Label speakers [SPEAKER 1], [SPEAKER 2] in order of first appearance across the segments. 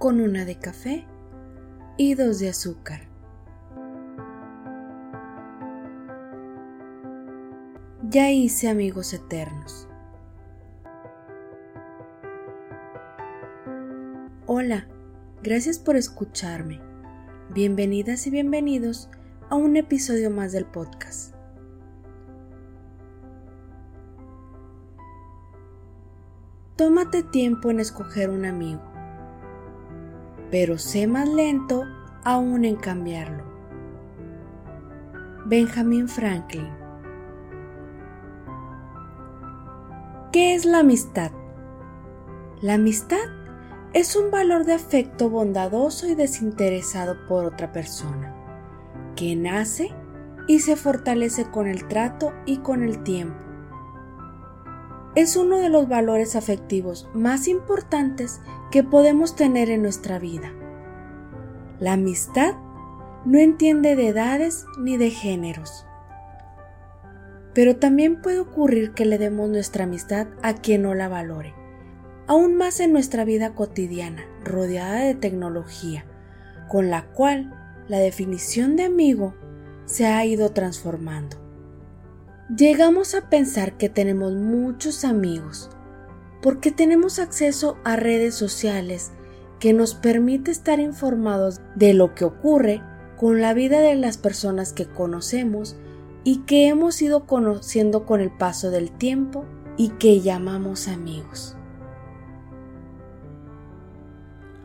[SPEAKER 1] con una de café y dos de azúcar. Ya hice amigos eternos. Hola, gracias por escucharme. Bienvenidas y bienvenidos a un episodio más del podcast. Tómate tiempo en escoger un amigo, pero sé más lento aún en cambiarlo. Benjamin Franklin ¿Qué es la amistad? La amistad es un valor de afecto bondadoso y desinteresado por otra persona, que nace y se fortalece con el trato y con el tiempo. Es uno de los valores afectivos más importantes que podemos tener en nuestra vida. La amistad no entiende de edades ni de géneros. Pero también puede ocurrir que le demos nuestra amistad a quien no la valore aún más en nuestra vida cotidiana, rodeada de tecnología, con la cual la definición de amigo se ha ido transformando. Llegamos a pensar que tenemos muchos amigos porque tenemos acceso a redes sociales que nos permite estar informados de lo que ocurre con la vida de las personas que conocemos y que hemos ido conociendo con el paso del tiempo y que llamamos amigos.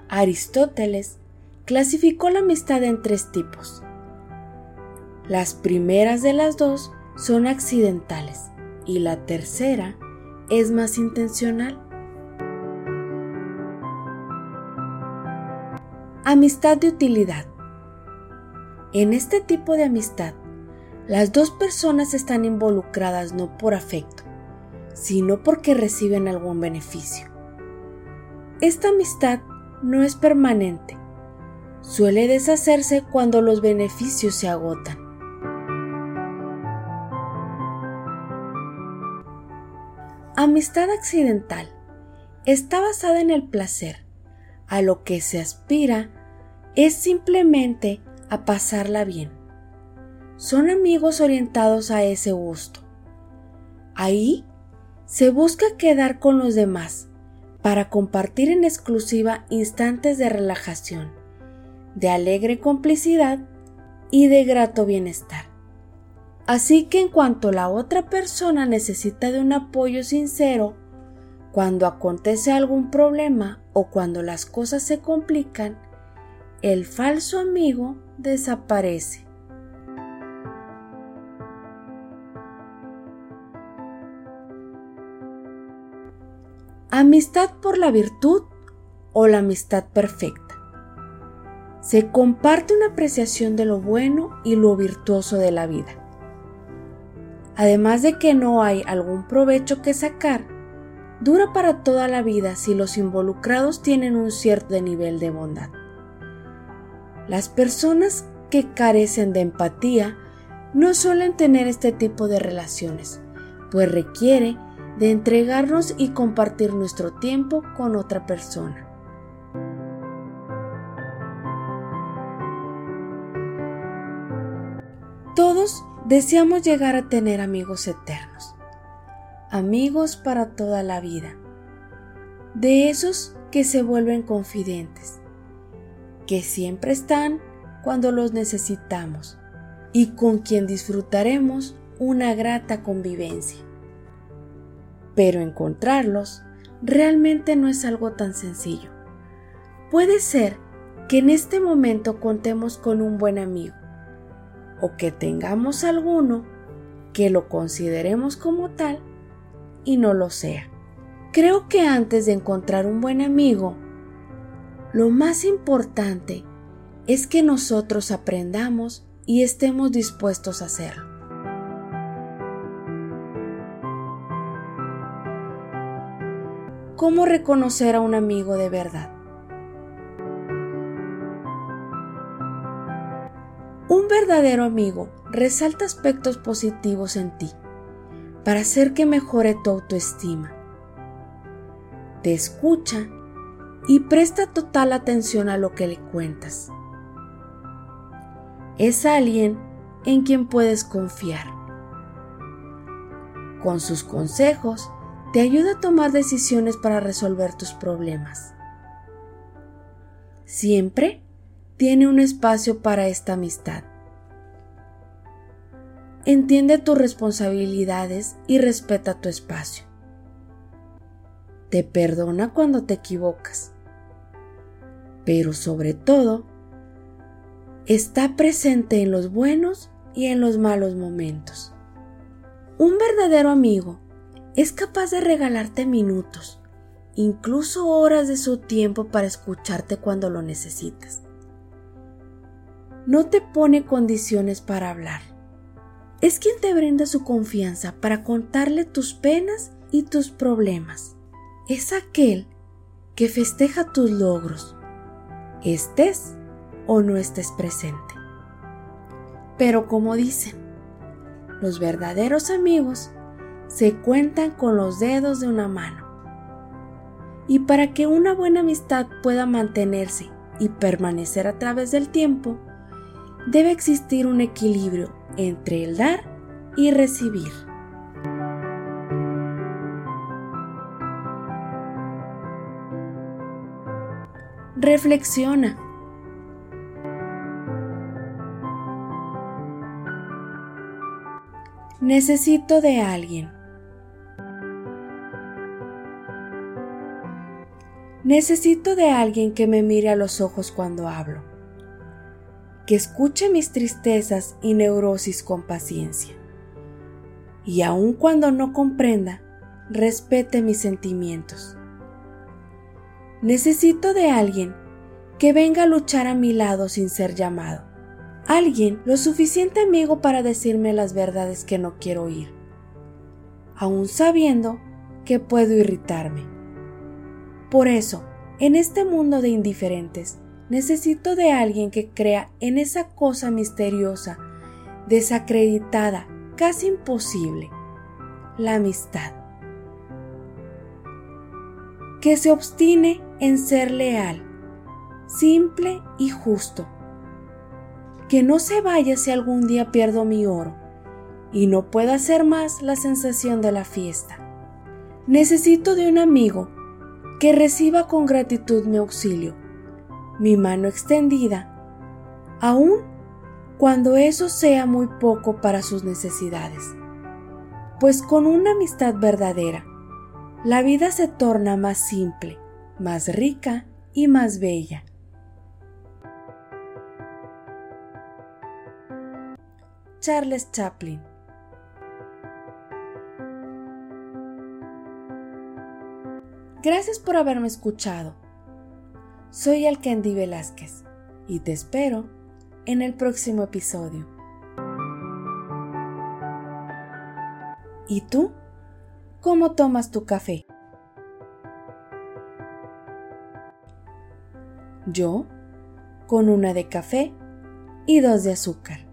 [SPEAKER 1] Aristóteles clasificó la amistad en tres tipos. Las primeras de las dos son accidentales y la tercera es más intencional. Amistad de utilidad. En este tipo de amistad, las dos personas están involucradas no por afecto, sino porque reciben algún beneficio. Esta amistad no es permanente. Suele deshacerse cuando los beneficios se agotan. Amistad accidental está basada en el placer. A lo que se aspira es simplemente a pasarla bien. Son amigos orientados a ese gusto. Ahí se busca quedar con los demás para compartir en exclusiva instantes de relajación, de alegre complicidad y de grato bienestar. Así que en cuanto la otra persona necesita de un apoyo sincero, cuando acontece algún problema o cuando las cosas se complican, el falso amigo desaparece. Amistad por la virtud o la amistad perfecta. Se comparte una apreciación de lo bueno y lo virtuoso de la vida. Además de que no hay algún provecho que sacar, dura para toda la vida si los involucrados tienen un cierto nivel de bondad. Las personas que carecen de empatía no suelen tener este tipo de relaciones, pues requiere de entregarnos y compartir nuestro tiempo con otra persona. Todos deseamos llegar a tener amigos eternos, amigos para toda la vida, de esos que se vuelven confidentes, que siempre están cuando los necesitamos y con quien disfrutaremos una grata convivencia pero encontrarlos realmente no es algo tan sencillo. Puede ser que en este momento contemos con un buen amigo o que tengamos alguno que lo consideremos como tal y no lo sea. Creo que antes de encontrar un buen amigo, lo más importante es que nosotros aprendamos y estemos dispuestos a hacerlo. ¿Cómo reconocer a un amigo de verdad? Verdadero amigo resalta aspectos positivos en ti para hacer que mejore tu autoestima. Te escucha y presta total atención a lo que le cuentas. Es alguien en quien puedes confiar. Con sus consejos, te ayuda a tomar decisiones para resolver tus problemas. Siempre tiene un espacio para esta amistad. Entiende tus responsabilidades y respeta tu espacio. Te perdona cuando te equivocas. Pero sobre todo, está presente en los buenos y en los malos momentos. Un verdadero amigo es capaz de regalarte minutos, incluso horas de su tiempo para escucharte cuando lo necesitas. No te pone condiciones para hablar. Es quien te brinda su confianza para contarle tus penas y tus problemas. Es aquel que festeja tus logros, estés o no estés presente. Pero como dicen, los verdaderos amigos se cuentan con los dedos de una mano. Y para que una buena amistad pueda mantenerse y permanecer a través del tiempo, debe existir un equilibrio entre el dar y recibir. Reflexiona. Necesito de alguien. Necesito de alguien que me mire a los ojos cuando hablo, que escuche mis tristezas y neurosis con paciencia, y aun cuando no comprenda, respete mis sentimientos. Necesito de alguien que venga a luchar a mi lado sin ser llamado alguien lo suficiente amigo para decirme las verdades que no quiero oír, aun sabiendo que puedo irritarme. Por eso, en este mundo de indiferentes, necesito de alguien que crea en esa cosa misteriosa, desacreditada, casi imposible, la amistad. Que se obstine en ser leal, simple y justo que no se vaya si algún día pierdo mi oro y no pueda hacer más la sensación de la fiesta. Necesito de un amigo que reciba con gratitud mi auxilio, mi mano extendida, aun cuando eso sea muy poco para sus necesidades. Pues con una amistad verdadera, la vida se torna más simple, más rica y más bella. Charles Chaplin. Gracias por haberme escuchado. Soy Candy Velázquez y te espero en el próximo episodio. ¿Y tú? ¿Cómo tomas tu café? Yo, con una de café y dos de azúcar.